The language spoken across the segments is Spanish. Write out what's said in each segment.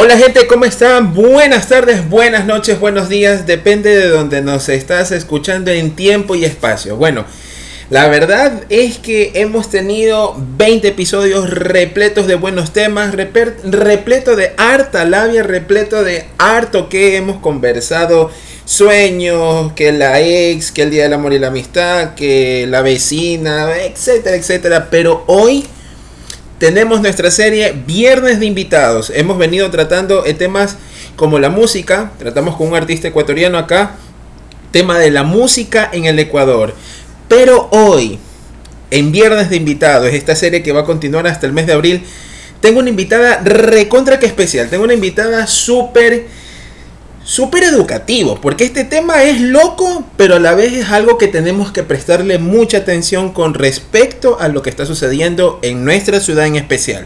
Hola gente, ¿cómo están? Buenas tardes, buenas noches, buenos días, depende de donde nos estás escuchando en tiempo y espacio. Bueno, la verdad es que hemos tenido 20 episodios repletos de buenos temas, repleto de harta labia, repleto de harto que hemos conversado, sueños, que la ex, que el Día del Amor y la Amistad, que la vecina, etcétera, etcétera. Pero hoy tenemos nuestra serie Viernes de Invitados. Hemos venido tratando temas como la música, tratamos con un artista ecuatoriano acá, tema de la música en el Ecuador. Pero hoy, en Viernes de Invitados, esta serie que va a continuar hasta el mes de abril, tengo una invitada recontra que especial, tengo una invitada súper súper educativo, porque este tema es loco, pero a la vez es algo que tenemos que prestarle mucha atención con respecto a lo que está sucediendo en nuestra ciudad en especial.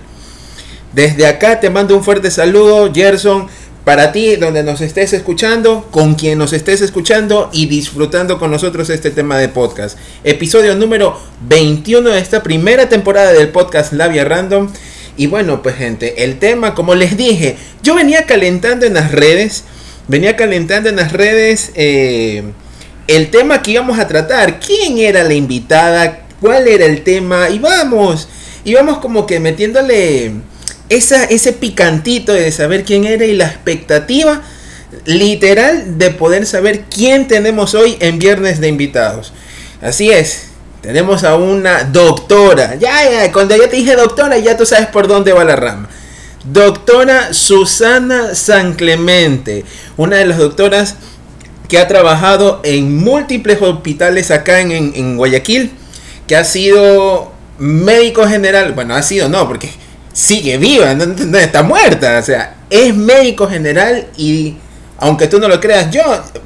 Desde acá te mando un fuerte saludo, Gerson, para ti, donde nos estés escuchando, con quien nos estés escuchando y disfrutando con nosotros este tema de podcast. Episodio número 21 de esta primera temporada del podcast Labia Random. Y bueno, pues gente, el tema, como les dije, yo venía calentando en las redes venía calentando en las redes eh, el tema que íbamos a tratar. ¿Quién era la invitada? ¿Cuál era el tema? Y vamos, y vamos como que metiéndole esa, ese picantito de saber quién era y la expectativa literal de poder saber quién tenemos hoy en Viernes de Invitados. Así es, tenemos a una doctora. Ya, ya, cuando ya te dije doctora, ya tú sabes por dónde va la rama. Doctora Susana San Clemente, una de las doctoras que ha trabajado en múltiples hospitales acá en, Guayaquil, que ha sido médico general, bueno, ha sido no, porque sigue viva, no, está muerta, o sea, es médico general y aunque tú no lo creas, yo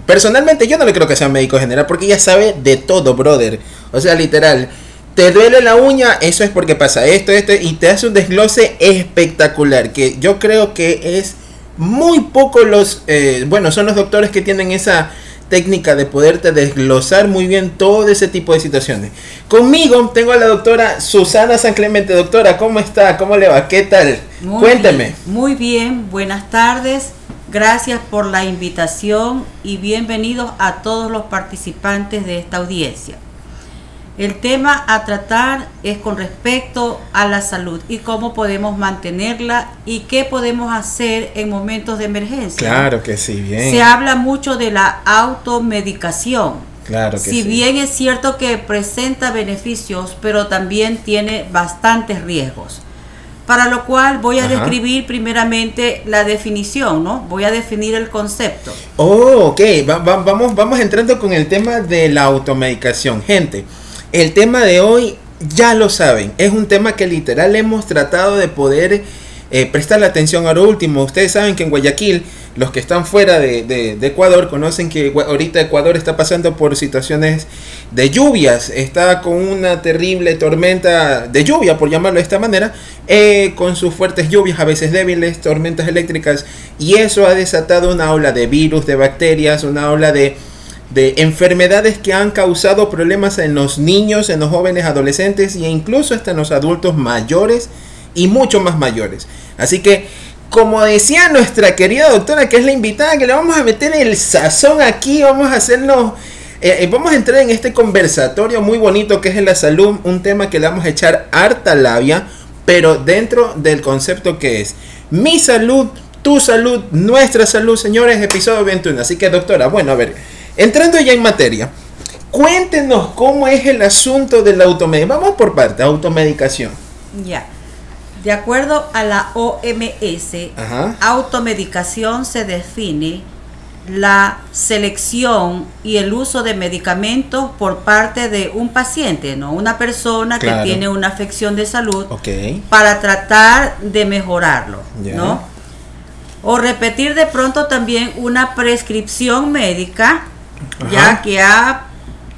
personalmente yo no le creo que sea médico general porque ella sabe de todo, brother. O sea, literal, te duele la uña, eso es porque pasa esto, esto, y te hace un desglose espectacular, que yo creo que es muy poco los, eh, bueno, son los doctores que tienen esa técnica de poderte desglosar muy bien todo ese tipo de situaciones. Conmigo tengo a la doctora Susana San Clemente. Doctora, ¿cómo está? ¿Cómo le va? ¿Qué tal? Cuénteme. muy bien, buenas tardes. Gracias por la invitación y bienvenidos a todos los participantes de esta audiencia. El tema a tratar es con respecto a la salud y cómo podemos mantenerla y qué podemos hacer en momentos de emergencia. Claro que sí, bien. Se habla mucho de la automedicación. Claro que si bien es cierto que presenta beneficios, pero también tiene bastantes riesgos. Para lo cual voy a describir primeramente la definición, ¿no? Voy a definir el concepto. Oh, ok. vamos, vamos entrando con el tema de la automedicación. Gente, el tema de hoy, ya lo saben, es un tema que literal hemos tratado de poder eh, prestar la atención a lo último. Ustedes saben que en Guayaquil, los que están fuera de, Ecuador conocen que ahorita Ecuador está pasando por situaciones de lluvias. Está con una terrible tormenta de lluvia, por llamarlo de esta manera, eh, con sus fuertes lluvias, a veces débiles, tormentas eléctricas. Y eso ha desatado una ola de virus, de bacterias, una ola de de enfermedades que han causado problemas en los niños, en los jóvenes adolescentes e incluso hasta en los adultos mayores y mucho más mayores. Así que, como decía nuestra querida doctora, que es la invitada, que le vamos a meter el sazón aquí, vamos a hacernos, eh, eh, vamos a entrar en este conversatorio muy bonito que es la salud, un tema que le vamos a echar harta labia, pero dentro del concepto que es mi salud, tu salud, nuestra salud, señores, episodio 21. Así que, doctora, bueno, a ver. Entrando ya en materia, cuéntenos cómo es el asunto de la automedicación. Vamos por parte, automedicación. Ya. De acuerdo a la OMS, automedicación se define la selección y el uso de medicamentos por parte de un paciente, ¿no? Una persona que tiene una afección de salud para tratar de mejorarlo, ¿no? O repetir de pronto también una prescripción médica ya que ha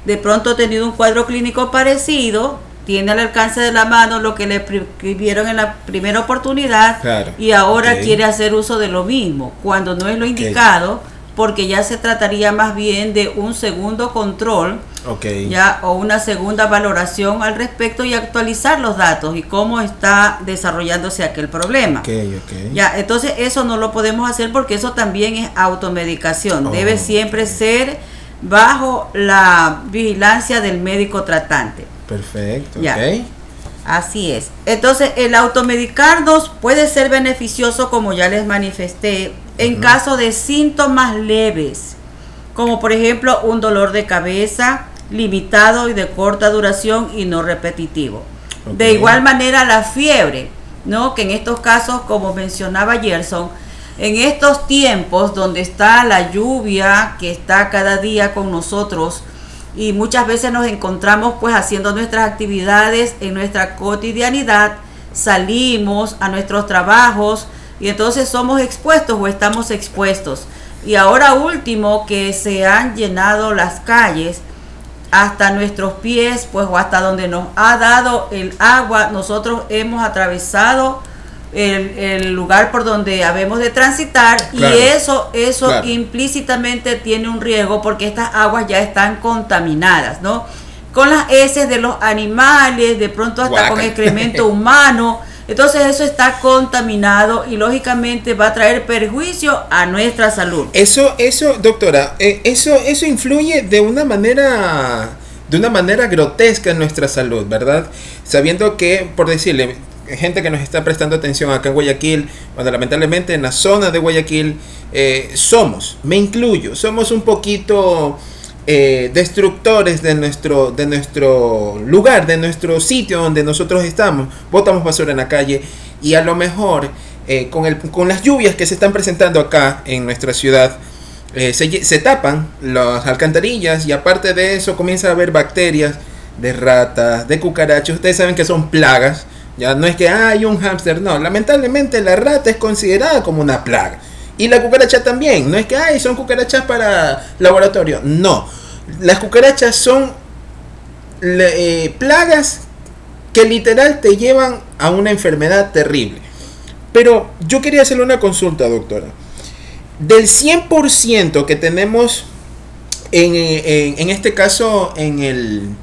de pronto tenido un cuadro clínico parecido, tiene al alcance de la mano lo que le prescribieron en la primera oportunidad y ahora quiere hacer uso de lo mismo, cuando no es lo indicado, porque ya se trataría más bien de un segundo control Ya, o una segunda valoración al respecto y actualizar los datos y cómo está desarrollándose aquel problema. Ya, entonces eso no lo podemos hacer porque eso también es automedicación. Debe oh, siempre ser bajo la vigilancia del médico tratante. Perfecto. Ya. Así es. Entonces, el automedicarnos puede ser beneficioso, como ya les manifesté, en caso de síntomas leves, como por ejemplo un dolor de cabeza limitado y de corta duración y no repetitivo. De igual manera, la fiebre, ¿no? Que en estos casos, como mencionaba Gerson, en estos tiempos donde está la lluvia que está cada día con nosotros y muchas veces nos encontramos pues haciendo nuestras actividades en nuestra cotidianidad, salimos a nuestros trabajos y entonces somos expuestos o estamos expuestos. Y ahora último que se han llenado las calles hasta nuestros pies, pues o hasta donde nos ha dado el agua, nosotros hemos atravesado el, lugar por donde habemos de transitar y eso eso implícitamente tiene un riesgo porque estas aguas ya están contaminadas, ¿no? Con las heces de los animales, de pronto hasta con excremento humano. Entonces eso está contaminado y lógicamente va a traer perjuicio a nuestra salud. Eso, eso, doctora, eh, eso, eso influye de una manera, de una manera grotesca en nuestra salud, ¿verdad? Sabiendo que, por decirle, gente que nos está prestando atención acá en Guayaquil, cuando lamentablemente en la zona de Guayaquil eh, somos, me incluyo, somos un poquito eh, destructores de nuestro, de nuestro lugar, de nuestro sitio donde nosotros estamos, botamos basura en la calle y a lo mejor eh, con, el, con las lluvias que se están presentando acá en nuestra ciudad, se, se tapan las alcantarillas y aparte de eso comienza a haber bacterias de ratas, de cucarachas, ustedes saben que son plagas ya no es que hay un hámster, no. Lamentablemente la rata es considerada como una plaga. Y la cucaracha también. No es que hay son cucarachas para laboratorio. No. Las cucarachas son eh, plagas que literal te llevan a una enfermedad terrible. Pero yo quería hacerle una consulta, doctora. Del 100% que tenemos en, en, en este caso en el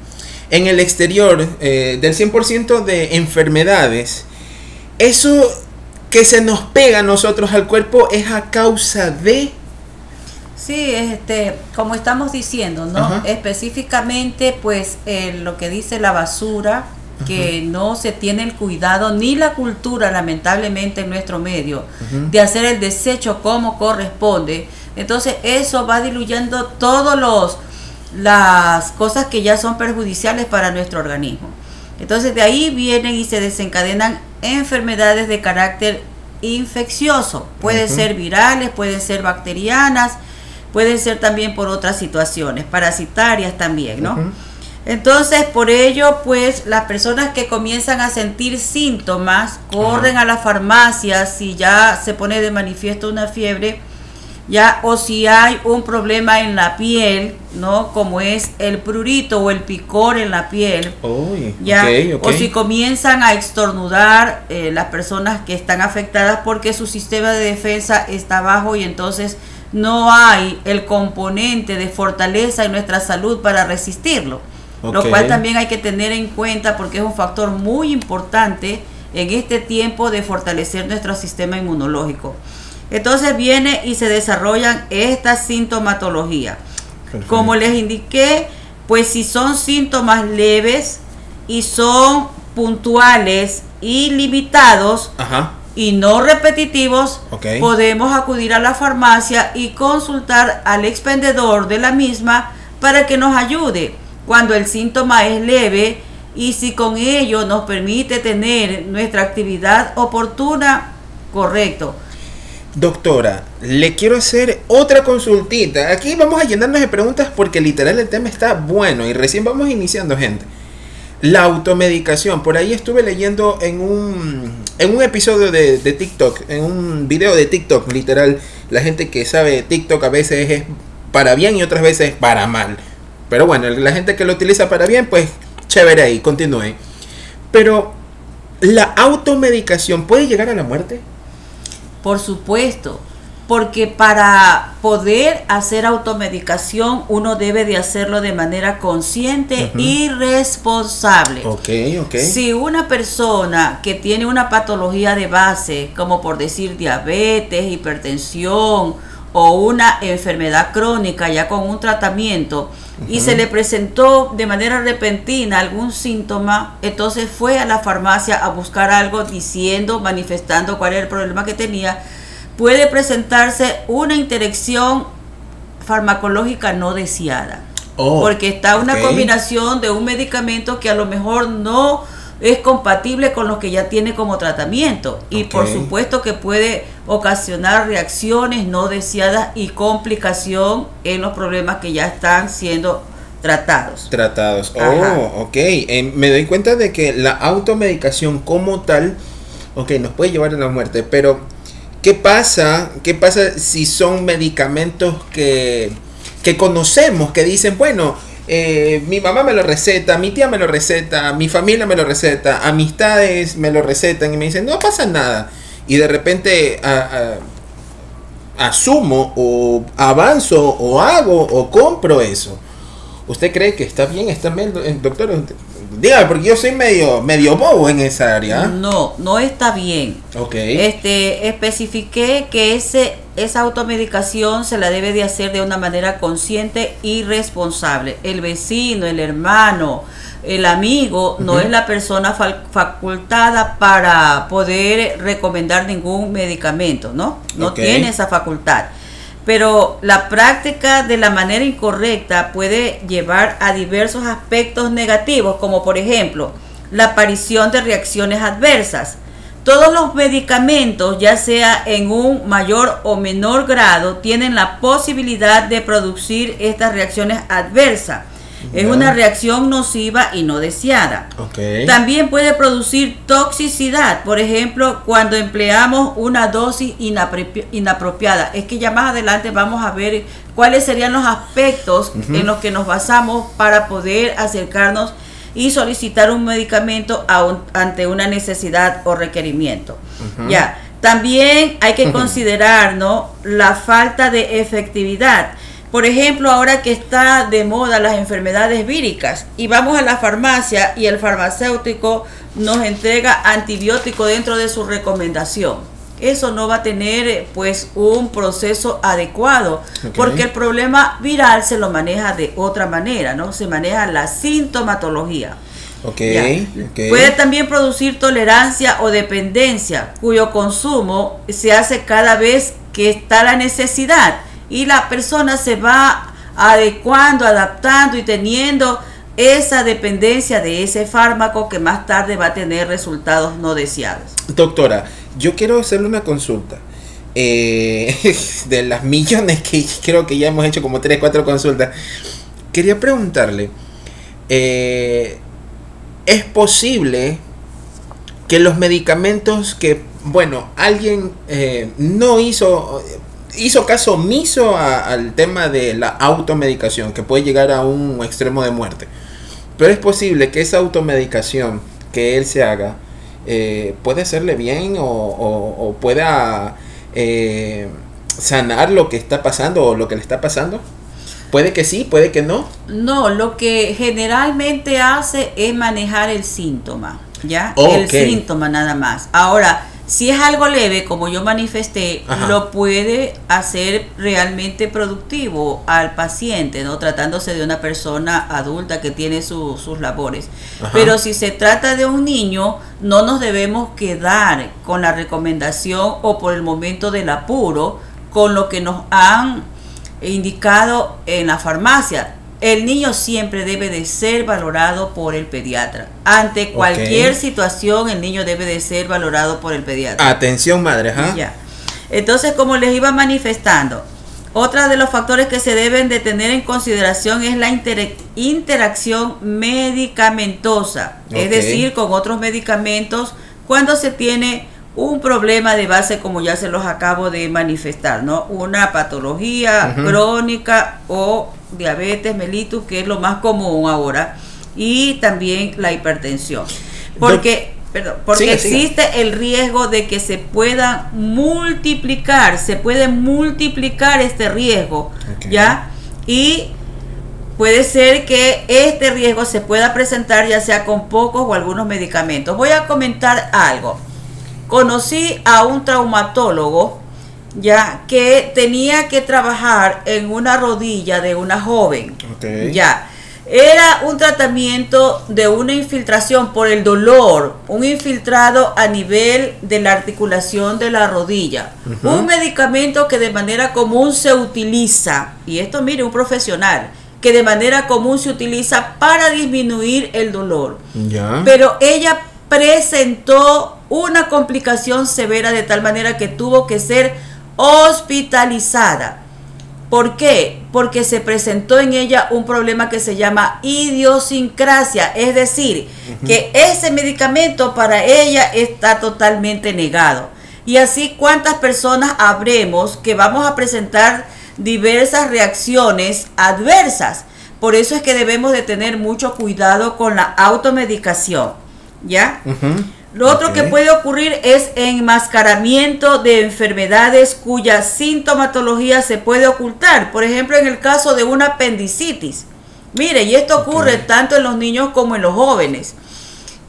en el exterior eh, del 100% de enfermedades, eso que se nos pega a nosotros al cuerpo es a causa de... Sí, este, como estamos diciendo, ¿no? Específicamente, pues, lo que dice la basura, que no se tiene el cuidado ni la cultura, lamentablemente, en nuestro medio, de hacer el desecho como corresponde. Entonces, eso va diluyendo todos los las cosas que ya son perjudiciales para nuestro organismo. Entonces de ahí vienen y se desencadenan enfermedades de carácter infeccioso. Pueden ser virales, pueden ser bacterianas, pueden ser también por otras situaciones, parasitarias también, ¿no? Entonces, por ello, pues las personas que comienzan a sentir síntomas corren a la farmacia si ya se pone de manifiesto una fiebre ya o si hay un problema en la piel, ¿no? Como es el prurito o el picor en la piel, ya o si comienzan a estornudar eh, las personas que están afectadas porque su sistema de defensa está bajo y entonces no hay el componente de fortaleza en nuestra salud para resistirlo, lo cual también hay que tener en cuenta porque es un factor muy importante en este tiempo de fortalecer nuestro sistema inmunológico. Entonces viene y se desarrollan estas sintomatologías. Como les indiqué, pues si son síntomas leves y son puntuales y limitados y no repetitivos, podemos acudir a la farmacia y consultar al expendedor de la misma para que nos ayude cuando el síntoma es leve y si con ello nos permite tener nuestra actividad oportuna, correcto Doctora, le quiero hacer otra consultita. Aquí vamos a llenarnos de preguntas porque literal el tema está bueno y recién vamos iniciando, gente. La automedicación. Por ahí estuve leyendo en un, en un episodio de, de TikTok, en un video de TikTok, literal. La gente que sabe TikTok a veces es para bien y otras veces para mal. Pero bueno, la gente que lo utiliza para bien, pues chévere ahí, continúe. Pero, ¿la automedicación puede llegar a la muerte? Por supuesto. Porque para poder hacer automedicación uno debe de hacerlo de manera consciente y responsable. Si una persona que tiene una patología de base, como por decir diabetes, hipertensión o una enfermedad crónica ya con un tratamiento, y se le presentó de manera repentina algún síntoma, entonces fue a la farmacia a buscar algo diciendo, manifestando cuál era el problema que tenía, puede presentarse una interacción farmacológica no deseada. Oh, porque está una combinación de un medicamento que a lo mejor no es compatible con lo que ya tiene como tratamiento y por supuesto que puede ocasionar reacciones no deseadas y complicación en los problemas que ya están siendo tratados. Tratados. Oh, ok. Eh, me doy cuenta de que la automedicación como tal, ok, nos puede llevar a la muerte, pero ¿qué pasa? ¿Qué pasa si son medicamentos que, que conocemos, que dicen, bueno, eh, mi mamá me lo receta, mi tía me lo receta, mi familia me lo receta, amistades me lo recetan y me dicen, no pasa nada. Y de repente asumo o avanzo o hago o compro eso. ¿Usted cree que está bien? ¿Está bien, doctor? Dígame, porque yo soy medio, medio bobo en esa área. No, no está bien. Ok. Este, especifiqué que ese, esa automedicación se la debe de hacer de una manera consciente y responsable. El vecino, el hermano, el amigo no es la persona facultada para poder recomendar ningún medicamento, ¿no? No tiene esa facultad pero la práctica de la manera incorrecta puede llevar a diversos aspectos negativos, como por ejemplo la aparición de reacciones adversas. Todos los medicamentos, ya sea en un mayor o menor grado, tienen la posibilidad de producir estas reacciones adversas es una reacción nociva y no deseada. También puede producir toxicidad, por ejemplo, cuando empleamos una dosis inapropiada. Es que ya más adelante vamos a ver cuáles serían los aspectos en los que nos basamos para poder acercarnos y solicitar un medicamento ante una necesidad o requerimiento. Ya. También hay que considerar ¿no? la falta de efectividad. Por ejemplo, ahora que está de moda las enfermedades víricas y vamos a la farmacia y el farmacéutico nos entrega antibiótico dentro de su recomendación. Eso no va a tener pues un proceso adecuado porque el problema viral se lo maneja de otra manera, ¿no? Se maneja la sintomatología. Puede también producir tolerancia o dependencia cuyo consumo se hace cada vez que está la necesidad y la persona se va adecuando, adaptando y teniendo esa dependencia de ese fármaco que más tarde va a tener resultados no deseados. Doctora, yo quiero hacerle una consulta. Eh, de las millones que creo que ya hemos hecho como 3, 4 consultas, quería preguntarle, eh, ¿es posible que los medicamentos que, bueno, alguien eh, no hizo, hizo caso omiso al tema de la automedicación, que puede llegar a un extremo de muerte. Pero es posible que esa automedicación que él se haga eh, puede hacerle bien o, pueda eh, sanar lo que está pasando o lo que le está pasando. Puede que sí, puede que no. No, lo que generalmente hace es manejar el síntoma, ¿ya? El síntoma nada más. Ahora, si es algo leve, como yo manifesté, lo puede hacer realmente productivo al paciente, ¿no? Tratándose de una persona adulta que tiene sus labores. Pero si se trata de un niño, no nos debemos quedar con la recomendación o por el momento del apuro con lo que nos han indicado en la farmacia el niño siempre debe de ser valorado por el pediatra. Ante cualquier situación, el niño debe de ser valorado por el pediatra. Atención, madre. Ya. Entonces, como les iba manifestando, otro de los factores que se deben de tener en consideración es la interacción medicamentosa, es decir, con otros medicamentos cuando se tiene un problema de base como ya se los acabo de manifestar, ¿no? Una patología crónica o diabetes mellitus, que es lo más común ahora, y también la hipertensión. Porque perdón, porque existe el riesgo de que se pueda multiplicar, se puede multiplicar este riesgo, ¿ya? Y puede ser que este riesgo se pueda presentar ya sea con pocos o algunos medicamentos. Voy a comentar algo. Conocí a un traumatólogo ya que tenía que trabajar en una rodilla de una joven. Ya. Era un tratamiento de una infiltración por el dolor, un infiltrado a nivel de la articulación de la rodilla. Un medicamento que de manera común se utiliza, y esto mire, un profesional, que de manera común se utiliza para disminuir el dolor. Pero ella presentó una complicación severa de tal manera que tuvo que ser hospitalizada. ¿Por qué? Porque se presentó en ella un problema que se llama idiosincrasia, es decir, que ese medicamento para ella está totalmente negado. Y así cuántas personas habremos que vamos a presentar diversas reacciones adversas. Por eso es que debemos de tener mucho cuidado con la automedicación. ¿Ya? Lo otro que puede ocurrir es enmascaramiento de enfermedades cuya sintomatología se puede ocultar. Por ejemplo, en el caso de una apendicitis. Mire, y esto ocurre tanto en los niños como en los jóvenes.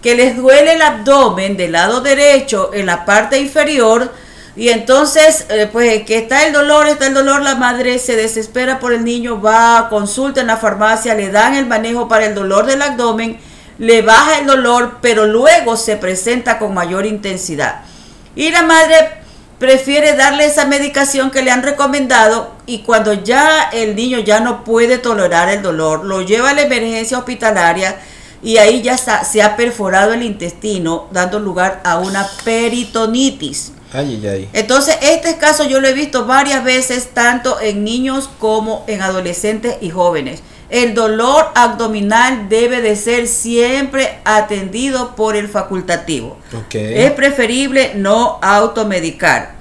Que les duele el abdomen del lado derecho en la parte inferior. Y entonces, eh, pues que está el dolor, está el dolor, la madre se desespera por el niño, va, consulta en la farmacia, le dan el manejo para el dolor del abdomen le baja el dolor, pero luego se presenta con mayor intensidad. Y la madre prefiere darle esa medicación que le han recomendado y cuando ya el niño ya no puede tolerar el dolor, lo lleva a la emergencia hospitalaria y ahí ya se ha perforado el intestino, dando lugar a una peritonitis. Entonces, este caso yo lo he visto varias veces, tanto en niños como en adolescentes y jóvenes. El dolor abdominal debe de ser siempre atendido por el facultativo. Es preferible no automedicar.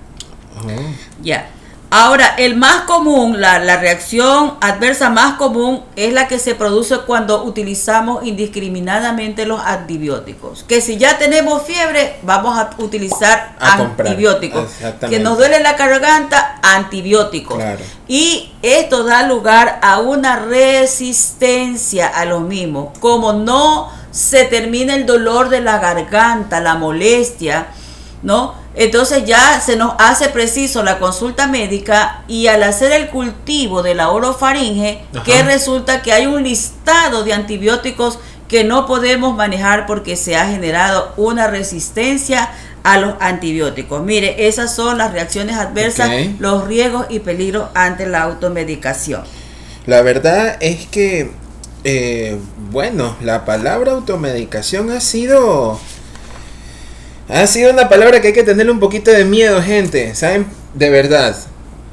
Ya. Ahora, el más común, la, reacción adversa más común es la que se produce cuando utilizamos indiscriminadamente los antibióticos. Que si ya tenemos fiebre, vamos a utilizar antibióticos. Que nos duele la garganta, antibióticos. Y esto da lugar a una resistencia a los mismos. Como no se termina el dolor de la garganta, la molestia, ¿no? Entonces ya se nos hace preciso la consulta médica y al hacer el cultivo de la orofaringe, que resulta que hay un listado de antibióticos que no podemos manejar porque se ha generado una resistencia a los antibióticos. Mire, esas son las reacciones adversas, los riesgos y peligros ante la automedicación. La verdad es que, eh, bueno, la palabra automedicación ha sido ha sido una palabra que hay que tenerle un poquito de miedo, gente. ¿Saben? De verdad.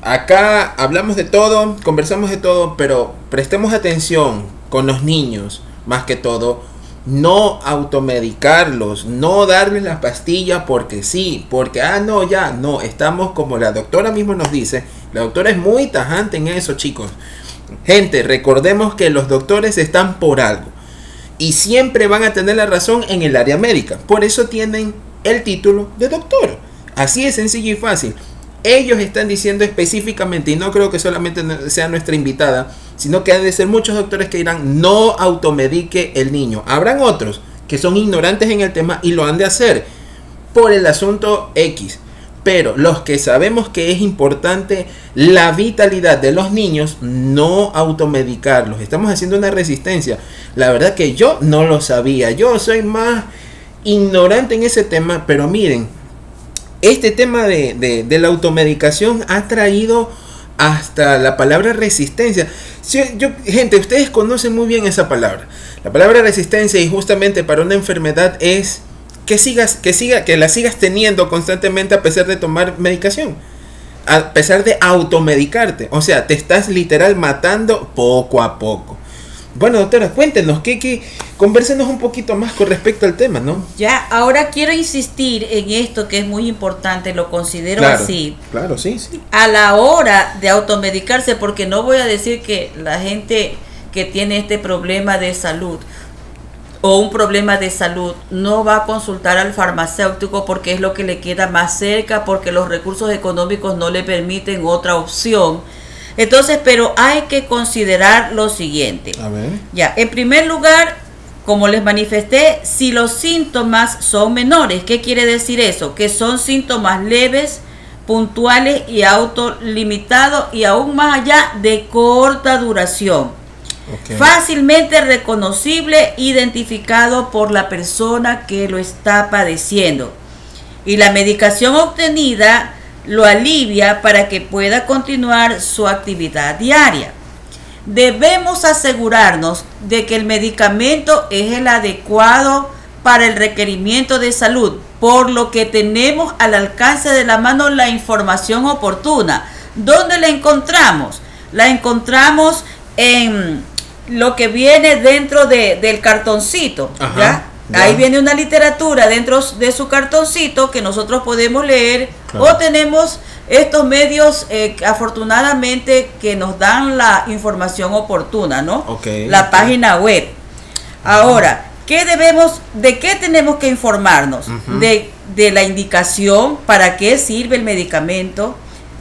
Acá hablamos de todo, conversamos de todo, pero prestemos atención con los niños, más que todo. No automedicarlos, no darles las pastillas porque sí, porque, ah, no, ya, no, estamos como la doctora mismo nos dice. La doctora es muy tajante en eso, chicos. Gente, recordemos que los doctores están por algo y siempre van a tener la razón en el área médica. Por eso tienen el título de doctor. Así es sencillo y fácil. Ellos están diciendo específicamente, y no creo que solamente sea nuestra invitada, sino que han de ser muchos doctores que dirán, no automedique el niño. Habrán otros que son ignorantes en el tema y lo han de hacer por el asunto X. Pero los que sabemos que es importante la vitalidad de los niños, no automedicarlos. Estamos haciendo una resistencia. La verdad que yo no lo sabía. Yo soy más ignorante en ese tema, pero miren, este tema de, la automedicación ha traído hasta la palabra resistencia. yo, gente, ustedes conocen muy bien esa palabra. La palabra resistencia y justamente para una enfermedad es que sigas, que siga, que la sigas teniendo constantemente a pesar de tomar medicación. A pesar de automedicarte. O sea, te estás literal matando poco a poco. Bueno, doctora, cuéntenos, ¿qué, qué, conversenos un poquito más con respecto al tema, ¿no? Ya, ahora quiero insistir en esto que es muy importante, lo considero así. Claro, sí, sí. A la hora de automedicarse, porque no voy a decir que la gente que tiene este problema de salud o un problema de salud, no va a consultar al farmacéutico porque es lo que le queda más cerca, porque los recursos económicos no le permiten otra opción. Entonces, pero hay que considerar lo siguiente. A ver. Ya, en primer lugar, como les manifesté, si los síntomas son menores, ¿qué quiere decir eso? Que son síntomas leves, puntuales y autolimitados y aún más allá de corta duración Fácilmente reconocible, identificado por la persona que lo está padeciendo. Y la medicación obtenida lo alivia para que pueda continuar su actividad diaria. Debemos asegurarnos de que el medicamento es el adecuado para el requerimiento de salud, por lo que tenemos al alcance de la mano la información oportuna. ¿Dónde la encontramos? La encontramos en lo que viene dentro de, del cartoncito, ¿ya? Ahí viene una literatura dentro de su cartoncito que nosotros podemos leer o tenemos estos medios eh, afortunadamente que nos dan la información oportuna, ¿no? la página web. Ahora, ¿qué debemos, de qué tenemos que informarnos? de, de la indicación, para qué sirve el medicamento,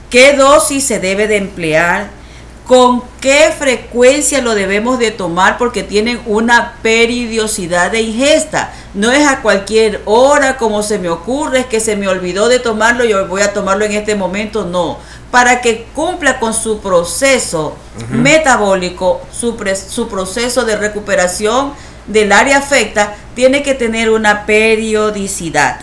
qué dosis se debe de emplear, con qué frecuencia lo debemos de tomar porque tienen una periodicidad de ingesta. No es a cualquier hora como se me ocurre, es que se me olvidó de tomarlo y voy a tomarlo en este momento, no. Para que cumpla con su proceso metabólico, su, su proceso de recuperación del área afecta, tiene que tener una periodicidad.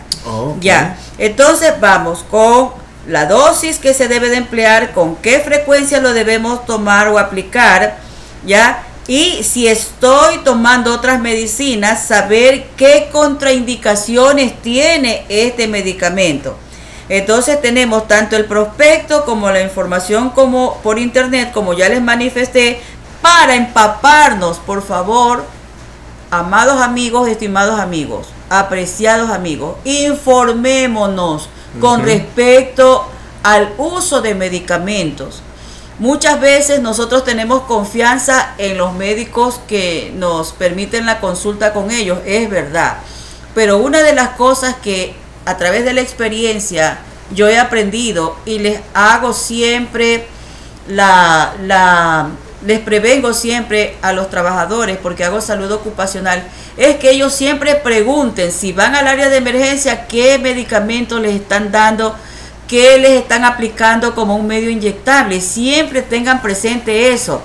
Ya, entonces vamos con la dosis que se debe de emplear, con qué frecuencia lo debemos tomar o aplicar, ¿ya? Y si estoy tomando otras medicinas, saber qué contraindicaciones tiene este medicamento. Entonces tenemos tanto el prospecto como la información como por internet, como ya les manifesté, para empaparnos, por favor, amados amigos, estimados amigos, apreciados amigos, informémonos con respecto al uso de medicamentos. Muchas veces nosotros tenemos confianza en los médicos que nos permiten la consulta con ellos, es verdad. Pero una de las cosas que a través de la experiencia yo he aprendido y les hago siempre la, la les prevengo siempre a los trabajadores porque hago salud ocupacional es que ellos siempre pregunten si van al área de emergencia qué medicamentos les están dando, qué les están aplicando como un medio inyectable. Siempre tengan presente eso.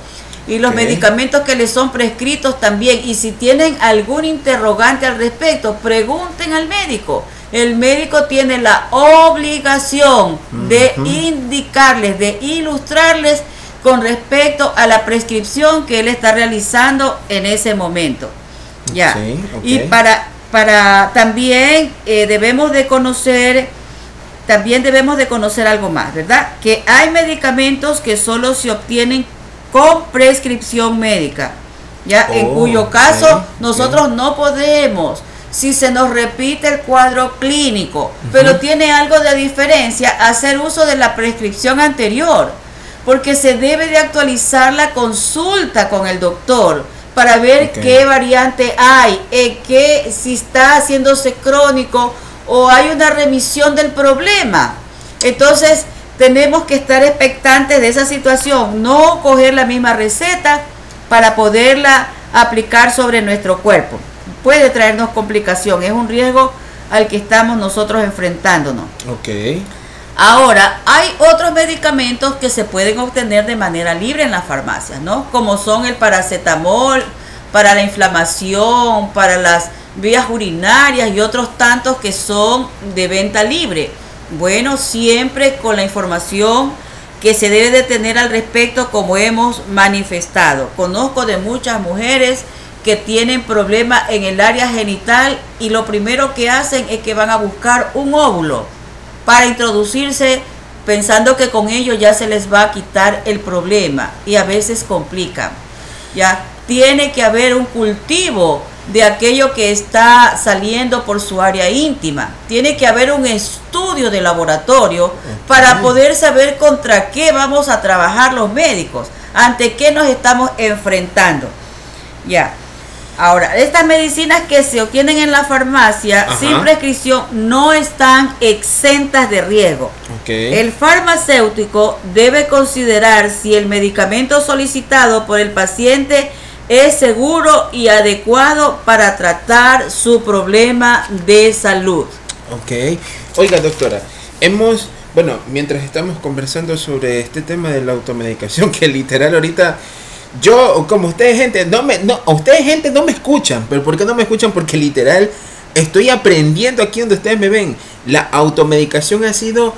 Y los medicamentos que les son prescritos también. Y si tienen algún interrogante al respecto, pregunten al médico. El médico tiene la obligación de indicarles, de ilustrarles con respecto a la prescripción que él está realizando en ese momento. Ya. Y para, para también eh, debemos de conocer, también debemos de conocer algo más, ¿verdad? Que hay medicamentos que solo se obtienen con prescripción médica, ¿ya? en oh, cuyo caso nosotros no podemos si se nos repite el cuadro clínico, pero tiene algo de diferencia hacer uso de la prescripción anterior, porque se debe de actualizar la consulta con el doctor para ver qué variante hay, eh, que si está haciéndose crónico o hay una remisión del problema. Entonces, tenemos que estar expectantes de esa situación, no coger la misma receta para poderla aplicar sobre nuestro cuerpo. Puede traernos complicación, es un riesgo al que estamos nosotros enfrentándonos. Ok. Ahora, hay otros medicamentos que se pueden obtener de manera libre en las farmacias, ¿no? Como son el paracetamol para la inflamación, para las vías urinarias y otros tantos que son de venta libre. Bueno, siempre con la información que se debe de tener al respecto como hemos manifestado. Conozco de muchas mujeres que tienen problemas en el área genital y lo primero que hacen es que van a buscar un óvulo para introducirse pensando que con ello ya se les va a quitar el problema y a veces complican. Ya tiene que haber un cultivo de aquello que está saliendo por su área íntima. Tiene que haber un estudio de laboratorio para poder saber contra qué vamos a trabajar los médicos, ante qué nos estamos enfrentando. Ya. Ahora, estas medicinas que se obtienen en la farmacia sin prescripción no están exentas de riesgo. El farmacéutico debe considerar si el medicamento solicitado por el paciente es seguro y adecuado para tratar su problema de salud. Ok. Oiga, doctora, hemos, bueno, mientras estamos conversando sobre este tema de la automedicación, que literal ahorita yo, como ustedes gente, no me, no, ustedes gente no me escuchan, pero ¿por qué no me escuchan? Porque literal estoy aprendiendo aquí donde ustedes me ven. La automedicación ha sido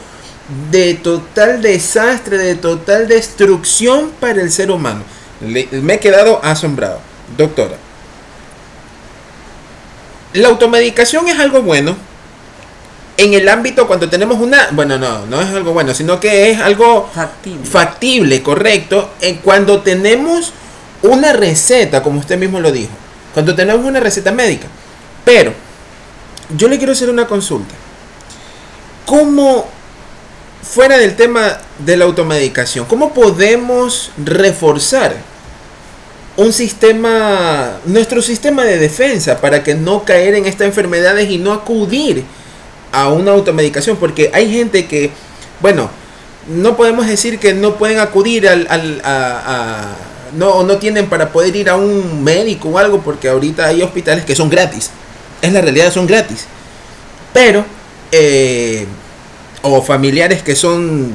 de total desastre, de total destrucción para el ser humano. me he quedado asombrado. Doctora, la automedicación es algo bueno en el ámbito cuando tenemos una, bueno, no, no es algo bueno, sino que es algo factible, correcto, en cuando tenemos una receta, como usted mismo lo dijo, cuando tenemos una receta médica. Pero yo le quiero hacer una consulta. ¿Cómo fuera del tema de la automedicación, cómo podemos reforzar un sistema, nuestro sistema de defensa para que no caer en estas enfermedades y no acudir a una automedicación, porque hay gente que, bueno, no podemos decir que no pueden acudir al, al a, no, no tienen para poder ir a un médico o algo, porque ahorita hay hospitales que son gratis. Es la realidad, son gratis. Pero, eh, o familiares que son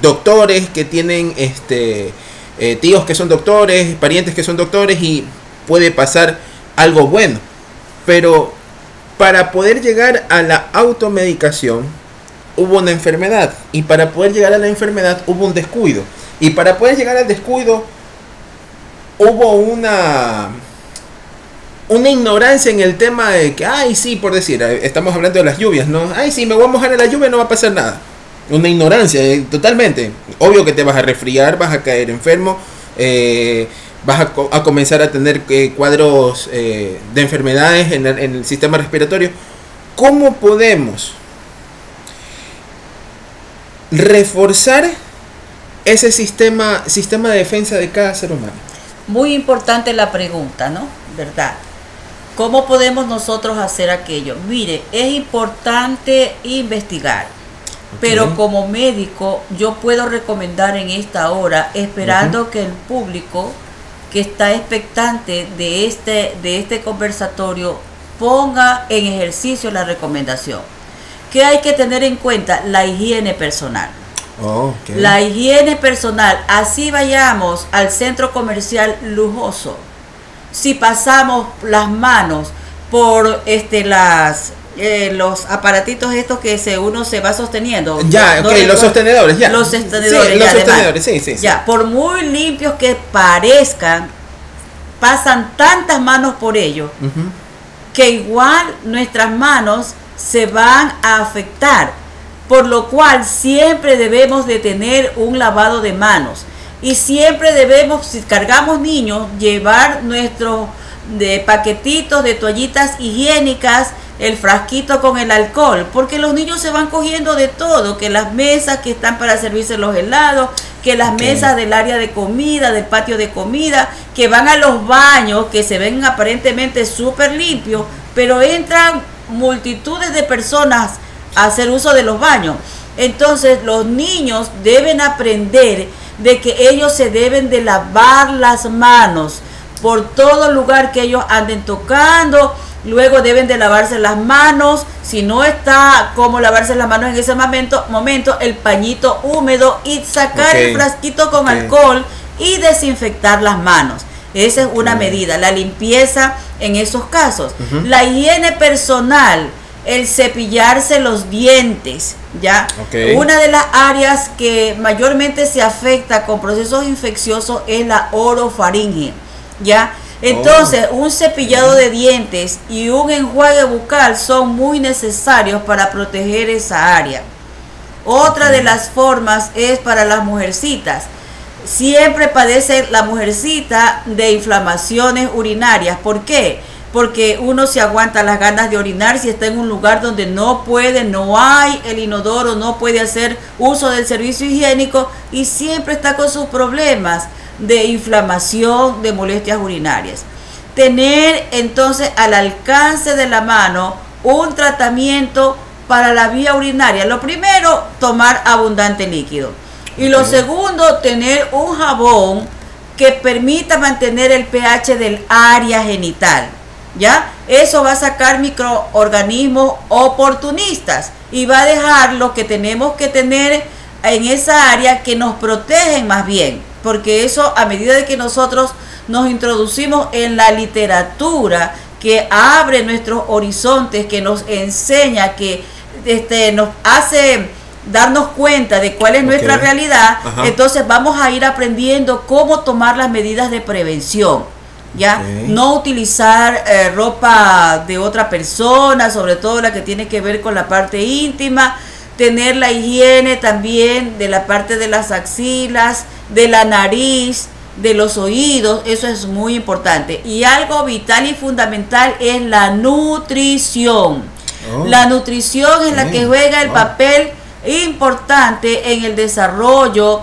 doctores, que tienen este eh, tíos que son doctores, parientes que son doctores y puede pasar algo bueno. Pero para poder llegar a la automedicación hubo una enfermedad. Y para poder llegar a la enfermedad hubo un descuido. Y para poder llegar al descuido hubo una una ignorancia en el tema de que ay sí por decir estamos hablando de las lluvias no ay sí me voy a mojar en la lluvia no va a pasar nada una ignorancia eh, totalmente. Obvio que te vas a resfriar vas a caer enfermo eh, vas a, comenzar a tener eh, cuadros eh, de enfermedades en el, sistema respiratorio. ¿Cómo podemos reforzar ese sistema, sistema de defensa de cada ser humano? Muy importante la pregunta, ¿no? ¿Verdad? ¿Cómo podemos nosotros hacer aquello? Mire, es importante investigar. Pero como médico yo puedo recomendar en esta hora, esperando que el público que está expectante de este, de este conversatorio ponga en ejercicio la recomendación. ¿Qué hay que tener en cuenta? La higiene personal. La higiene personal. Así vayamos al centro comercial lujoso. Si pasamos las manos por este las eh, los aparatitos estos que se, uno se va sosteniendo. Ya, los sostenedores, ya. Los sostenedores, los sostenedores, sí, sí, Ya, por muy limpios que parezcan, pasan tantas manos por ellos, que igual nuestras manos se van a afectar. Por lo cual siempre debemos de tener un lavado de manos. Y siempre debemos, si cargamos niños, llevar nuestros de paquetitos de toallitas higiénicas el frasquito con el alcohol, porque los niños se van cogiendo de todo, que las mesas que están para servirse los helados, que las mesas del área de comida, del patio de comida, que van a los baños, que se ven aparentemente súper limpios, pero entran multitudes de personas a hacer uso de los baños. Entonces los niños deben aprender de que ellos se deben de lavar las manos por todo lugar que ellos anden tocando, Luego deben de lavarse las manos. Si no está como lavarse las manos en ese momento, momento el pañito húmedo y sacar el frasquito con alcohol y desinfectar las manos. Esa es una medida, la limpieza en esos casos. La higiene personal, el cepillarse los dientes, ¿ya? Una de las áreas que mayormente se afecta con procesos infecciosos es la orofaringe, ¿ya? Entonces, un cepillado de dientes y un enjuague bucal son muy necesarios para proteger esa área. Otra de las formas es para las mujercitas. Siempre padece la mujercita de inflamaciones urinarias. ¿Por qué? Porque uno se aguanta las ganas de orinar si está en un lugar donde no puede, no hay el inodoro, no puede hacer uso del servicio higiénico y siempre está con sus problemas de inflamación, de molestias urinarias. tener entonces al alcance de la mano un tratamiento para la vía urinaria. Lo primero, tomar abundante líquido. Y lo segundo, tener un jabón que permita mantener el pH del área genital. ¿Ya? Eso va a sacar microorganismos oportunistas y va a dejar lo que tenemos que tener en esa área que nos protegen más bien. Porque eso, a medida de que nosotros nos introducimos en la literatura que abre nuestros horizontes, que nos enseña, que este, nos hace darnos cuenta de cuál es nuestra realidad, entonces vamos a ir aprendiendo cómo tomar las medidas de prevención. ¿Ya? No utilizar eh, ropa de otra persona, sobre todo la que tiene que ver con la parte íntima, tener la higiene también de la parte de las axilas, de la nariz, de los oídos, eso es muy importante. Y algo vital y fundamental es la nutrición. Oh. La nutrición es la que juega el papel importante en el desarrollo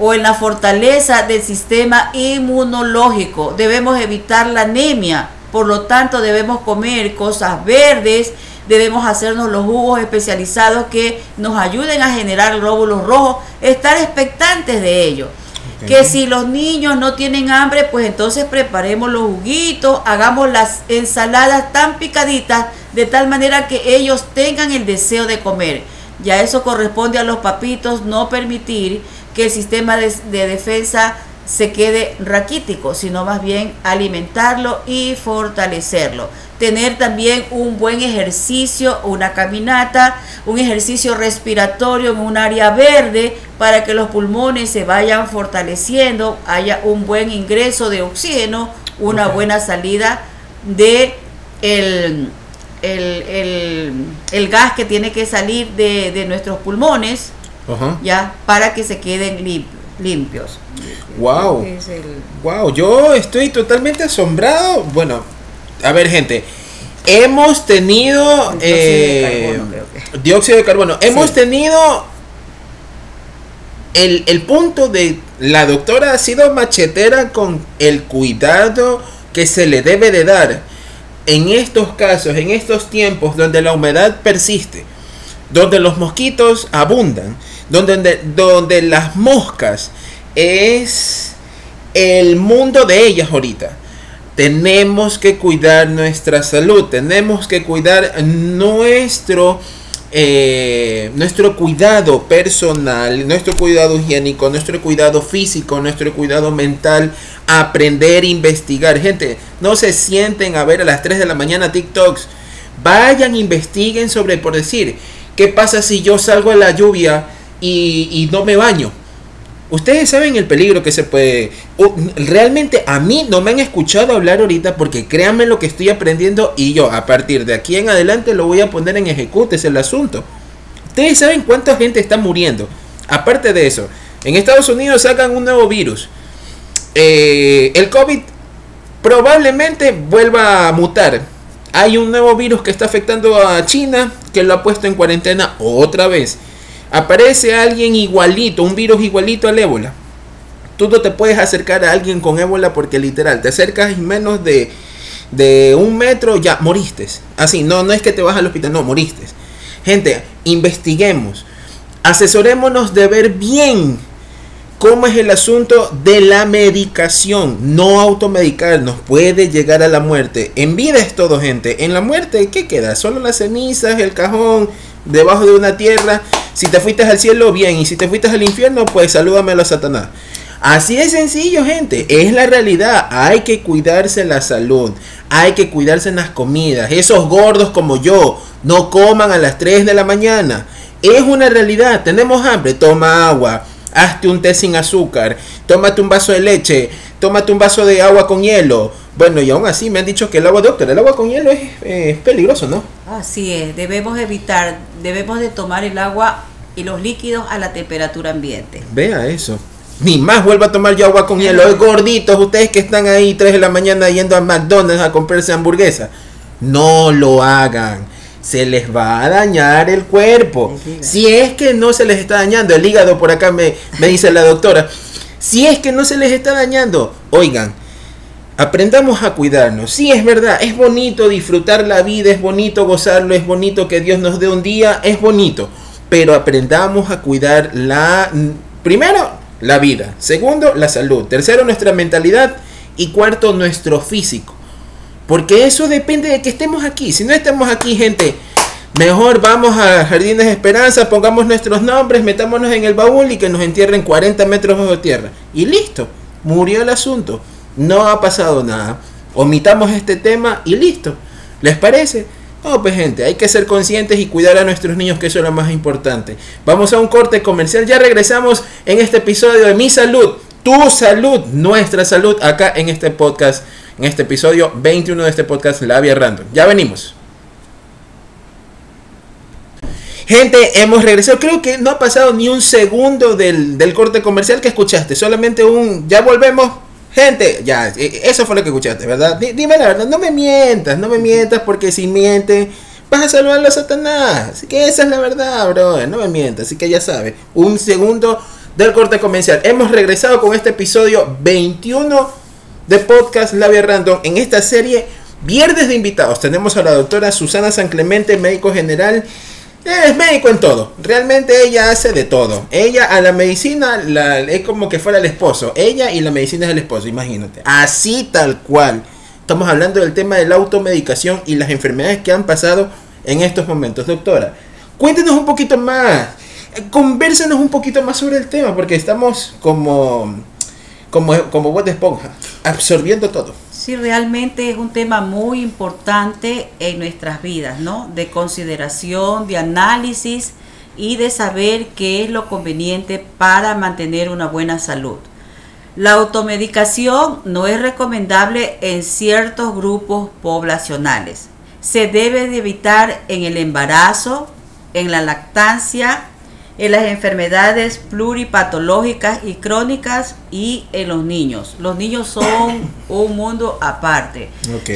o en la fortaleza del sistema inmunológico. Debemos evitar la anemia, por lo tanto debemos comer cosas verdes, debemos hacernos los jugos especializados que nos ayuden a generar glóbulos rojos, estar expectantes de ello. Que si los niños no tienen hambre, pues entonces preparemos los juguitos, hagamos las ensaladas tan picaditas de tal manera que ellos tengan el deseo de comer. Ya eso corresponde a los papitos no permitir que el sistema de, defensa se quede raquítico, sino más bien alimentarlo y fortalecerlo. Tener también un buen ejercicio, una caminata, un ejercicio respiratorio en un área verde para que los pulmones se vayan fortaleciendo, haya un buen ingreso de oxígeno, una buena salida de el, el, gas que tiene que salir de, nuestros pulmones, ya, para que se queden limpios. Wow. Wow, yo estoy totalmente asombrado. Bueno, a ver, gente. Hemos tenido dióxido de carbono. Eh, Hemos tenido el, el punto de la doctora ha sido machetera con el cuidado que se le debe de dar en estos casos, en estos tiempos donde la humedad persiste, donde los mosquitos abundan, donde, donde las moscas es el mundo de ellas ahorita. Tenemos que cuidar nuestra salud, tenemos que cuidar nuestro, eh, nuestro cuidado personal, nuestro cuidado higiénico, nuestro cuidado físico, nuestro cuidado mental, aprender, investigar. Gente, no se sienten a ver a las 3 de la mañana TikToks. Vayan, investiguen sobre, por decir, ¿qué pasa si yo salgo en la lluvia y, no me baño? Ustedes saben el peligro que se puede... Realmente a mí no me han escuchado hablar ahorita porque créanme lo que estoy aprendiendo y yo a partir de aquí en adelante lo voy a poner en ejecute, el asunto. Ustedes saben cuánta gente está muriendo. Aparte de eso, en Estados Unidos sacan un nuevo virus. Eh, el COVID probablemente vuelva a mutar. Hay un nuevo virus que está afectando a China que lo ha puesto en cuarentena otra vez aparece alguien igualito, un virus igualito al ébola. Tú no te puedes acercar a alguien con ébola porque literal, te acercas y menos de, de un metro, ya moriste. Así, no, no es que te vas al hospital, no, moriste. Gente, investiguemos, asesorémonos de ver bien cómo es el asunto de la medicación. No automedicarnos puede llegar a la muerte. En vida es todo, gente. En la muerte, ¿qué queda? Solo las cenizas, el cajón, debajo de una tierra. Si te fuiste al cielo, bien. Y si te fuiste al infierno, pues salúdame a Satanás. Así de sencillo, gente. Es la realidad. Hay que cuidarse la salud. Hay que cuidarse en las comidas. Esos gordos como yo no coman a las 3 de la mañana. Es una realidad. Tenemos hambre. Toma agua hazte un té sin azúcar, tómate un vaso de leche, tómate un vaso de agua con hielo. Bueno, y aún así me han dicho que el agua, doctor, el agua con hielo es, peligroso, ¿no? Así es, debemos evitar, debemos de tomar el agua y los líquidos a la temperatura ambiente. Vea eso. Ni más vuelva a tomar yo agua con hielo. Es gorditos, ustedes que están ahí 3 de la mañana yendo a McDonald's a comprarse hamburguesa. No lo hagan se les va a dañar el cuerpo. Si es que no se les está dañando, el hígado por acá me, me dice la doctora, si es que no se les está dañando, oigan, Aprendamos a cuidarnos. Sí, es verdad, es bonito disfrutar la vida, es bonito gozarlo, es bonito que Dios nos dé un día, es bonito. Pero aprendamos a cuidar la... Primero, la vida. Segundo, la salud. Tercero, nuestra mentalidad. Y cuarto, nuestro físico. Porque eso depende de que estemos aquí. Si no estamos aquí, gente, mejor vamos a Jardines de Esperanza, pongamos nuestros nombres, metámonos en el baúl y que nos entierren 40 metros bajo tierra. Y listo, murió el asunto. No ha pasado nada. Omitamos este tema y listo. ¿Les parece? No, pues gente, hay que ser conscientes y cuidar a nuestros niños, que eso es lo más importante. Vamos a un corte comercial, ya regresamos en este episodio de Mi Salud, Tu Salud, Nuestra Salud, acá en este podcast, en este episodio 21 de este podcast, La Via Random. Ya venimos. Gente, hemos regresado. Creo que no ha pasado ni un segundo del, del corte comercial que escuchaste. Solamente un... Ya volvemos. Gente, ya, e, eso fue lo que escuchaste, ¿verdad? dime la verdad, no me mientas, no me mientas porque si mientes vas a salvarlo a Satanás. Así que esa es la verdad, bro, no me mientas, así que ya sabes. Un segundo del corte comercial. Hemos regresado con este episodio 21 de Podcast Labia Random en esta serie Viernes de Invitados. Tenemos a la doctora Susana San Clemente, médico general es médico en todo. Realmente ella hace de todo. Ella a la medicina la, es como que fuera el esposo. Ella y la medicina es el esposo, imagínate. Así tal cual. Estamos hablando del tema de la automedicación y las enfermedades que han pasado en estos momentos. Doctora, cuéntenos un poquito más. Convérsenos un poquito más sobre el tema porque estamos como, como, como vos de esponja, absorbiendo todo. Sí, realmente es un tema muy importante en nuestras vidas, ¿no? De consideración, de análisis y de saber qué es lo conveniente para mantener una buena salud. La automedicación no es recomendable en ciertos grupos poblacionales. Se debe de evitar en el embarazo, en la lactancia, en las enfermedades pluripatológicas y crónicas y en los niños. Los niños son un mundo aparte.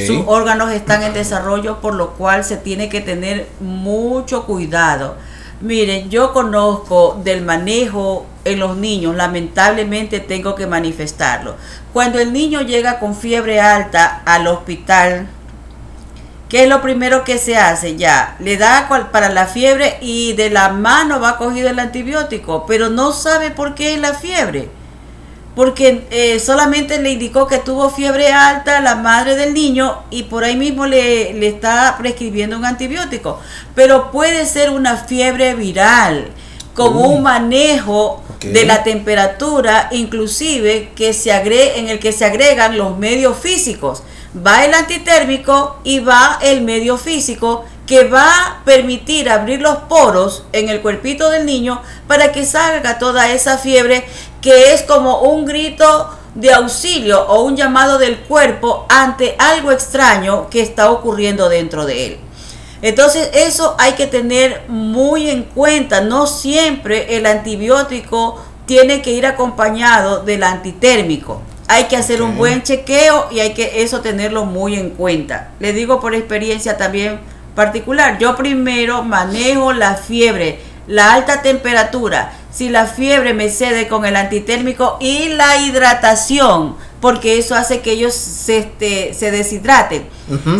Sus órganos están en desarrollo, por lo cual se tiene que tener mucho cuidado. Miren, yo conozco del manejo en los niños, lamentablemente tengo que manifestarlo. Cuando el niño llega con fiebre alta al hospital, ¿Qué es lo primero que se hace? Ya, le da para la fiebre y de la mano va cogido el antibiótico, pero no sabe por qué es la fiebre. Porque eh, solamente le indicó que tuvo fiebre alta la madre del niño y por ahí mismo le, le está prescribiendo un antibiótico. Pero puede ser una fiebre viral con un manejo de la temperatura, inclusive que se agre en el que se agregan los medios físicos va el antitérmico y va el medio físico que va a permitir abrir los poros en el cuerpito del niño para que salga toda esa fiebre que es como un grito de auxilio o un llamado del cuerpo ante algo extraño que está ocurriendo dentro de él. Entonces eso hay que tener muy en cuenta. No siempre el antibiótico tiene que ir acompañado del antitérmico hay que hacer un buen chequeo y hay que eso tenerlo muy en cuenta. Le digo por experiencia también particular, yo primero manejo la fiebre, la alta temperatura, si la fiebre me cede con el antitérmico y la hidratación, porque eso hace que ellos se, este, se deshidraten.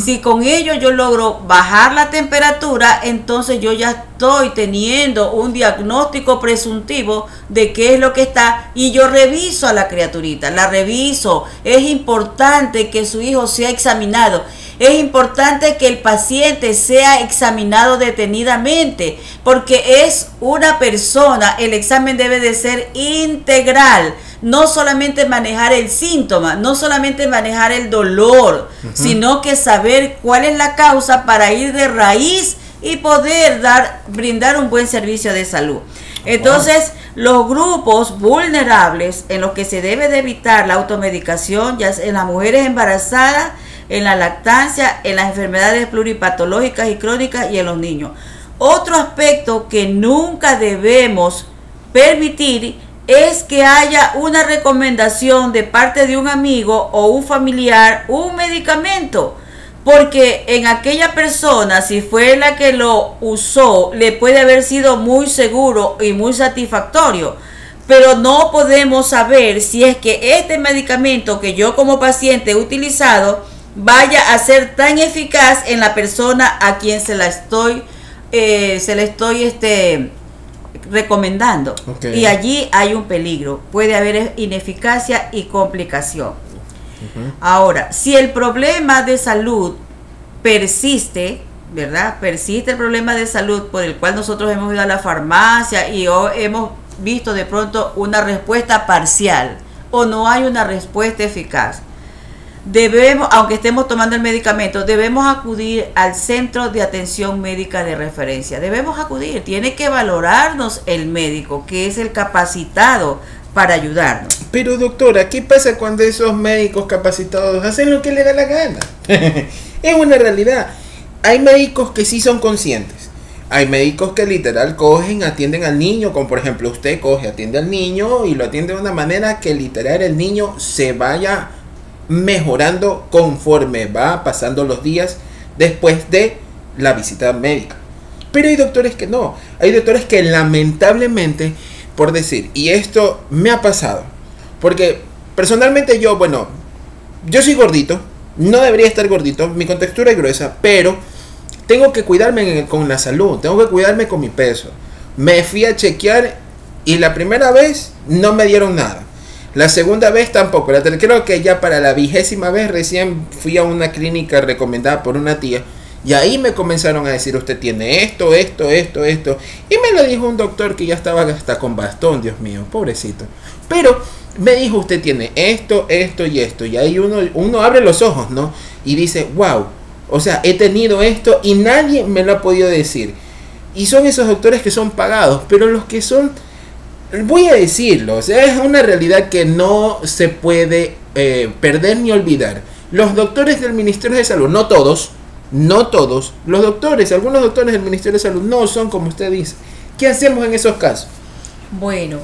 Si con ello yo logro bajar la temperatura, entonces yo ya estoy teniendo un diagnóstico presuntivo de qué es lo que está y yo reviso a la criaturita, la reviso. Es importante que su hijo sea examinado. Es importante que el paciente sea examinado detenidamente porque es una persona, el examen debe de ser integral no solamente manejar el síntoma, no solamente manejar el dolor, sino que saber cuál es la causa para ir de raíz y poder dar, brindar un buen servicio de salud. Entonces, los grupos vulnerables en los que se debe de evitar la automedicación, ya sea en las mujeres embarazadas, en la lactancia, en las enfermedades pluripatológicas y crónicas y en los niños. Otro aspecto que nunca debemos permitir es que haya una recomendación de parte de un amigo o un familiar, un medicamento. Porque en aquella persona, si fue la que lo usó, le puede haber sido muy seguro y muy satisfactorio. pero no podemos saber si es que este medicamento que yo como paciente he utilizado vaya a ser tan eficaz en la persona a quien se la estoy eh, se estoy este recomendando. Y allí hay un peligro. Puede haber ineficacia y complicación. Ahora si el problema de salud persiste verdad persiste el problema de salud por el cual nosotros hemos ido a la farmacia y hemos visto de pronto una respuesta parcial o no hay una respuesta eficaz debemos, aunque estemos tomando el medicamento, debemos acudir al centro de atención médica de referencia. Debemos acudir, tiene que valorarnos el médico, que es el capacitado para ayudarnos. Pero doctora, ¿qué pasa cuando esos médicos capacitados hacen lo que les da la gana? es una realidad. Hay médicos que sí son conscientes. Hay médicos que literal cogen, atienden al niño, como por ejemplo usted coge, atiende al niño y lo atiende de una manera que literal el niño se vaya mejorando conforme va pasando los días después de la visita médica. Pero hay doctores que no. Hay doctores que lamentablemente, por decir, y esto me ha pasado, porque personalmente yo, bueno, yo soy gordito, no debería estar gordito, mi contextura es gruesa, pero tengo que cuidarme con la salud, tengo que cuidarme con mi peso. Me fui a chequear y la primera vez no me dieron nada. La segunda vez tampoco. La creo que ya para la vigésima vez recién fui a una clínica recomendada por una tía. Y ahí me comenzaron a decir, usted tiene esto, esto, esto, esto. Y me lo dijo un doctor que ya estaba hasta con bastón, Dios mío, pobrecito. Pero me dijo, usted tiene esto, esto y esto. Y ahí uno, uno abre los ojos, ¿no? Y dice, wow, o sea, he tenido esto y nadie me lo ha podido decir. Y son esos doctores que son pagados, pero los que son voy a decirlo, es una realidad que no se puede eh, perder ni olvidar. Los doctores del Ministerio de Salud, no todos, no todos, los doctores, algunos doctores del Ministerio de Salud no son como usted dice. ¿Qué hacemos en esos casos? Bueno,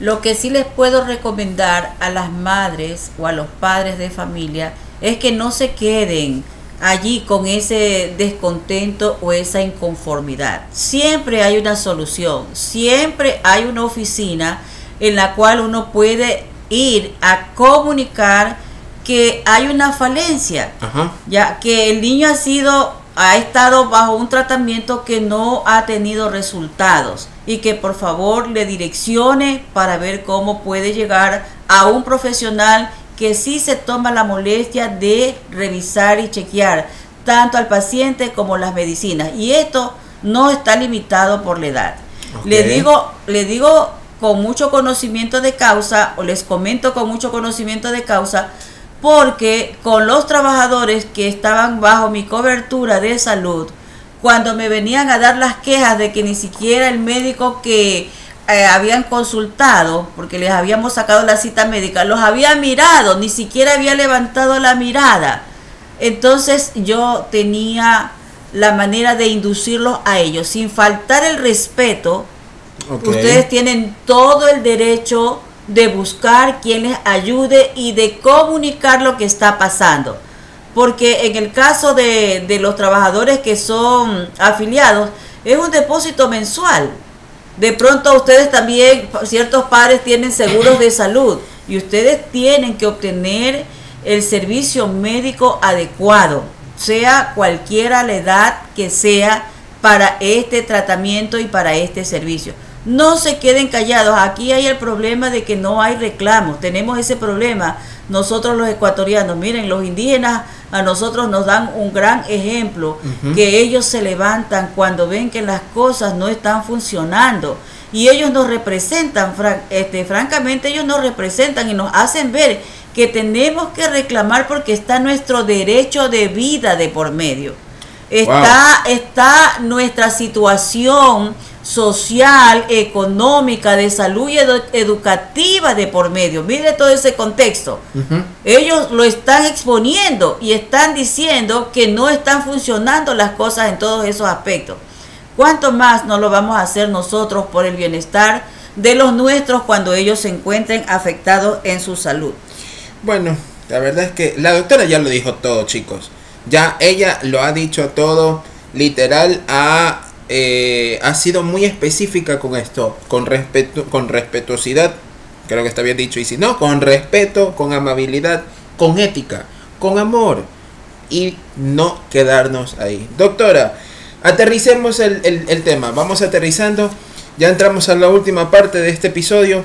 lo que sí les puedo recomendar a las madres o a los padres de familia es que no se queden allí con ese descontento o esa inconformidad. Siempre hay una solución, siempre hay una oficina en la cual uno puede ir a comunicar que hay una falencia, ya que el niño ha sido ha estado bajo un tratamiento que no ha tenido resultados y que por favor le direccione para ver cómo puede llegar a un profesional que sí se toma la molestia de revisar y chequear tanto al paciente como las medicinas. Y esto no está limitado por la edad. Le digo, le digo con mucho conocimiento de causa, o les comento con mucho conocimiento de causa, porque con los trabajadores que estaban bajo mi cobertura de salud, cuando me venían a dar las quejas de que ni siquiera el médico que eh, habían consultado, porque les habíamos sacado la cita médica, los había mirado, ni siquiera había levantado la mirada. Entonces yo tenía la manera de inducirlos a ellos, sin faltar el respeto. Ustedes tienen todo el derecho de buscar quien les ayude y de comunicar lo que está pasando. Porque en el caso de, de los trabajadores que son afiliados, es un depósito mensual. De pronto ustedes también, ciertos padres tienen seguros de salud y ustedes tienen que obtener el servicio médico adecuado, sea cualquiera la edad que sea para este tratamiento y para este servicio. No se queden callados. Aquí hay el problema de que no hay reclamos. Tenemos ese problema nosotros los ecuatorianos. Miren, los indígenas a nosotros nos dan un gran ejemplo, que ellos se levantan cuando ven que las cosas no están funcionando. Y ellos nos representan, este, francamente ellos nos representan y nos hacen ver que tenemos que reclamar porque está nuestro derecho de vida de por medio. Está, está nuestra situación social, económica, de salud y educativa de por medio. Mire todo ese contexto. Ellos lo están exponiendo y están diciendo que no están funcionando las cosas en todos esos aspectos. ¿Cuánto más no lo vamos a hacer nosotros por el bienestar de los nuestros cuando ellos se encuentren afectados en su salud? Bueno, la verdad es que la doctora ya lo dijo todo, chicos. Ya ella lo ha dicho todo, literal, ha eh, ha sido muy específica con esto, con respeto, con respetuosidad, creo que está bien dicho, y si no, con respeto, con amabilidad, con ética, con amor y no quedarnos ahí. Doctora, aterricemos el, el tema, vamos aterrizando, ya entramos a la última parte de este episodio.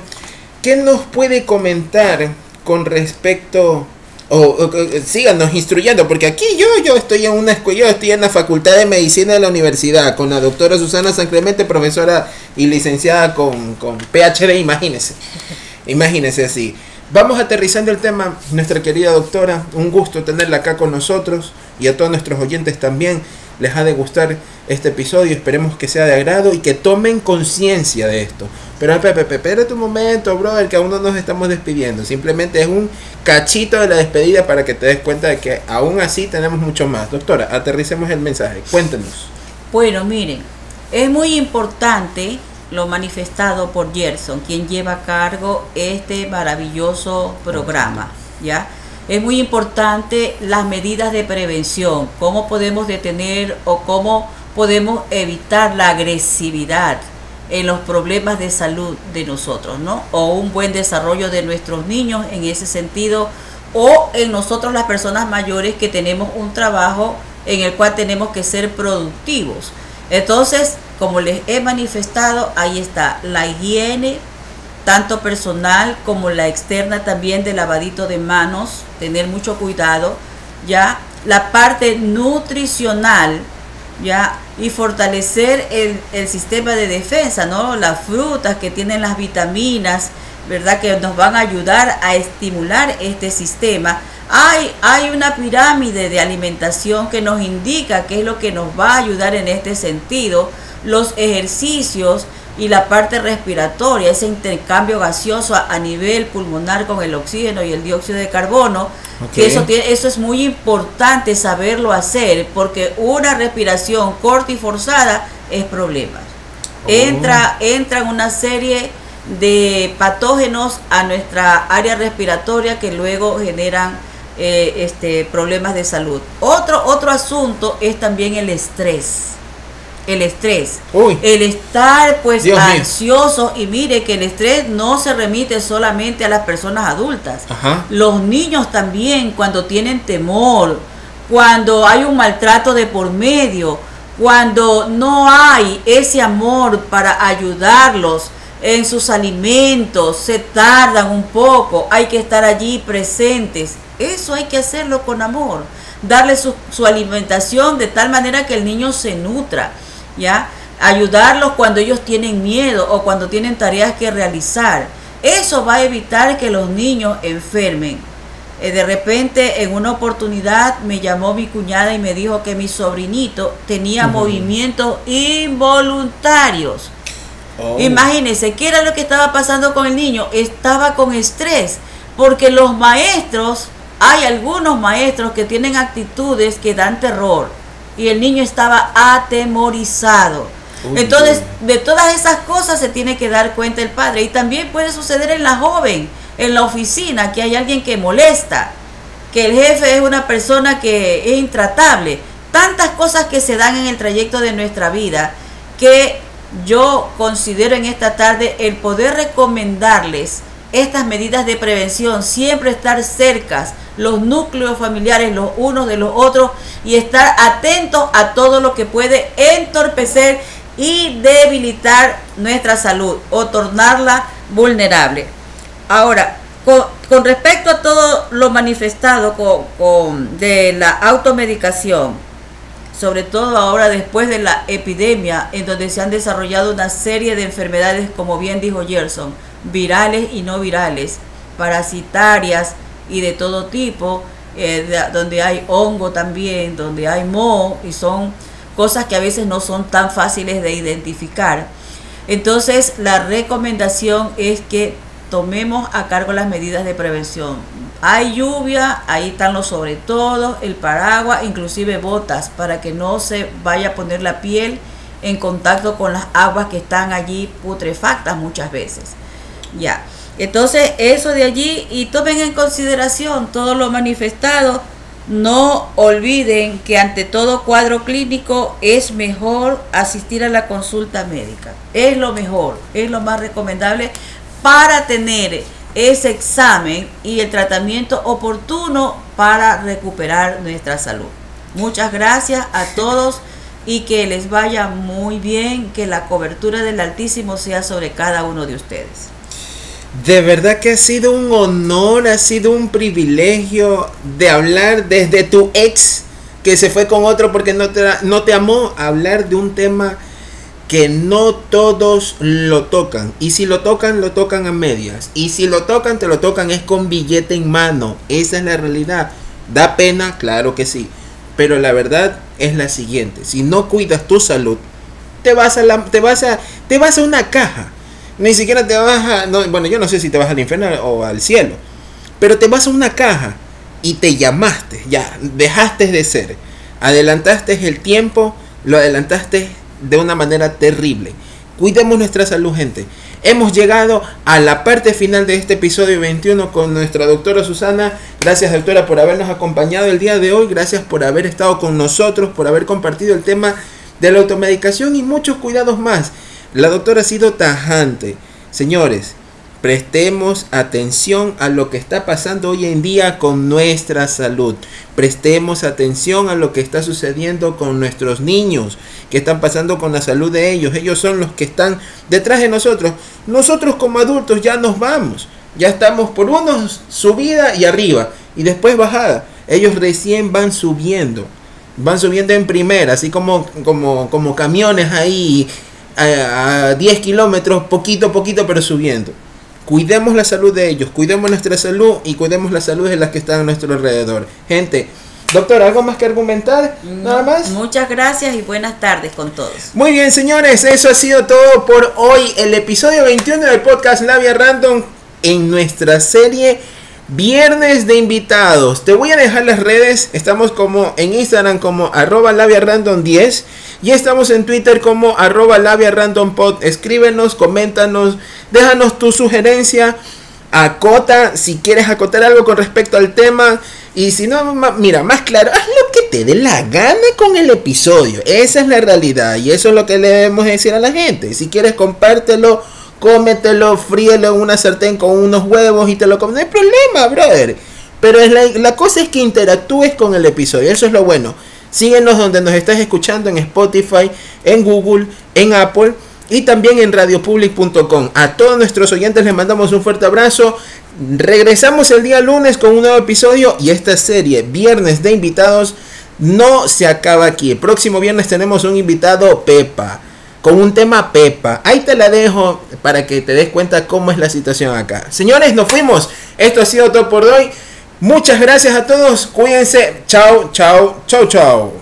¿Qué nos puede comentar con respecto o, síganos instruyendo, porque aquí yo, yo estoy en una escuela, yo estoy en la Facultad de Medicina de la Universidad, con la doctora Susana San Clemente, profesora y licenciada con, con PhD, imagínense, imagínense así. Vamos aterrizando el tema, nuestra querida doctora, un gusto tenerla acá con nosotros y a todos nuestros oyentes también les ha de gustar este episodio. Esperemos que sea de agrado y que tomen conciencia de esto. Pero espérate un momento, brother, que aún no nos estamos despidiendo. Simplemente es un cachito de la despedida para que te des cuenta de que aún así tenemos mucho más. Doctora, aterricemos el mensaje. Cuéntenos. Bueno, miren, es muy importante lo manifestado por Gerson, quien lleva a cargo este maravilloso programa, ¿ya? es muy importante las medidas de prevención, cómo podemos detener o cómo podemos evitar la agresividad en los problemas de salud de nosotros, ¿no? O un buen desarrollo de nuestros niños en ese sentido, o en nosotros las personas mayores que tenemos un trabajo en el cual tenemos que ser productivos. Entonces, como les he manifestado, ahí está la higiene, tanto personal como la externa también de lavadito de manos, tener mucho cuidado, ya la parte nutricional, ya y fortalecer el, sistema de defensa, ¿no? Las frutas que tienen las vitaminas, ¿verdad? Que nos van a ayudar a estimular este sistema. Hay, hay una pirámide de alimentación que nos indica qué es lo que nos va a ayudar en este sentido. Los ejercicios, y la parte respiratoria, ese intercambio gaseoso a, nivel pulmonar con el oxígeno y el dióxido de carbono, que eso, tiene, eso es muy importante saberlo hacer, porque una respiración corta y forzada es problema. Oh. Entra, entra una serie de patógenos a nuestra área respiratoria que luego generan eh, este, problemas de salud. Otro, otro asunto es también el estrés el estrés. El estar pues ansioso y mire que el estrés no se remite solamente a las personas adultas. Los niños también cuando tienen temor, cuando hay un maltrato de por medio, cuando no hay ese amor para ayudarlos en sus alimentos, se tardan un poco, hay que estar allí presentes. Eso hay que hacerlo con amor darle su, su, alimentación de tal manera que el niño se nutra. ¿Ya? Ayudarlos cuando ellos tienen miedo o cuando tienen tareas que realizar. Eso va a evitar que los niños enfermen. Eh, de repente, en una oportunidad, me llamó mi cuñada y me dijo que mi sobrinito tenía movimientos involuntarios. Oh. Imagínense, ¿qué era lo que estaba pasando con el niño? Estaba con estrés, porque los maestros, hay algunos maestros que tienen actitudes que dan terror y el niño estaba atemorizado. Entonces, de todas esas cosas se tiene que dar cuenta el padre. Y también puede suceder en la joven, en la oficina, que hay alguien que molesta, que el jefe es una persona que es intratable. Tantas cosas que se dan en el trayecto de nuestra vida que yo considero en esta tarde el poder recomendarles estas medidas de prevención, siempre estar cerca los núcleos familiares los unos de los otros y estar atentos a todo lo que puede entorpecer y debilitar nuestra salud o tornarla vulnerable. Ahora, con, respecto a todo lo manifestado con, de la automedicación, sobre todo ahora después de la epidemia, en donde se han desarrollado una serie de enfermedades, como bien dijo Gerson, virales y no virales, parasitarias y de todo tipo, eh, donde hay hongo también, donde hay moho, y son cosas que a veces no son tan fáciles de identificar. Entonces, la recomendación es que tomemos a cargo las medidas de prevención. Hay lluvia, ahí están los sobre todo, el paraguas, inclusive botas, para que no se vaya a poner la piel en contacto con las aguas que están allí putrefactas muchas veces. Ya. Entonces, eso de allí, y tomen en consideración todo lo manifestado No olviden que ante todo cuadro clínico es mejor asistir a la consulta médica. Es lo mejor, es lo más recomendable para tener ese examen y el tratamiento oportuno para recuperar nuestra salud. Muchas gracias a todos y que les vaya muy bien, que la cobertura del Altísimo sea sobre cada uno de ustedes. De verdad que ha sido un honor, ha sido un privilegio de hablar desde tu ex que se fue con otro porque no te, no te amó, hablar de un tema que no todos lo tocan. Y si lo tocan, lo tocan a medias. Y si lo tocan, te lo tocan es con billete en mano. Esa es la realidad. ¿Da pena? Claro que sí. Pero la verdad es la siguiente. Si no cuidas tu salud, te vas a, la, te vas a, te vas a una caja. Ni siquiera te vas a... bueno, yo no sé si te vas al infierno o al cielo. Pero te vas a una caja y te llamaste. Ya, dejaste de ser. Adelantaste el tiempo. Lo adelantaste de una manera terrible. Cuidemos nuestra salud, gente. Hemos llegado a la parte final de este episodio 21 con nuestra doctora Susana. Gracias, doctora, por habernos acompañado el día de hoy. Gracias por haber estado con nosotros, por haber compartido el tema de la automedicación y muchos cuidados más. La doctora ha sido tajante. Señores, Prestemos atención a lo que está pasando hoy en día con nuestra salud. Prestemos atención a lo que está sucediendo con nuestros niños, que están pasando con la salud de ellos. Ellos son los que están detrás de nosotros. Nosotros como adultos ya nos vamos. Ya estamos por unos subida y arriba y después bajada. Ellos recién van subiendo. Van subiendo en primera, así como, como, como camiones ahí a, a 10 kilómetros, poquito a poquito, pero subiendo. Cuidemos la salud de ellos, cuidemos nuestra salud y cuidemos la salud de las que están a nuestro alrededor. Gente, Doctor, ¿algo más que argumentar? Nada más. Muchas gracias y buenas tardes con todos. Muy bien, señores, eso ha sido todo por hoy. El episodio 21 del podcast Labia Random en nuestra serie Viernes de invitados. Te voy a dejar las redes. Estamos como en Instagram como arroba labia random 10. Y estamos en Twitter como arroba labia random pod. Escríbenos, coméntanos, déjanos tu sugerencia. Acota si quieres acotar algo con respecto al tema. Y si no, mira, más claro, haz lo que te dé la gana con el episodio. Esa es la realidad. Y eso es lo que le debemos decir a la gente. Si quieres, compártelo cómetelo, fríelo en una sartén con unos huevos y te lo comes. No hay problema, brother. Pero es la, la, cosa es que interactúes con el episodio. Eso es lo bueno. Síguenos donde nos estás escuchando en Spotify, en Google, en Apple y también en radiopublic.com. A todos nuestros oyentes les mandamos un fuerte abrazo. Regresamos el día lunes con un nuevo episodio y esta serie, Viernes de Invitados, no se acaba aquí. El próximo viernes tenemos un invitado, Pepa con un tema Pepa. Ahí te la dejo para que te des cuenta cómo es la situación acá. Señores, nos fuimos. Esto ha sido todo por hoy. Muchas gracias a todos. Cuídense. Chao, chao, chao, chao.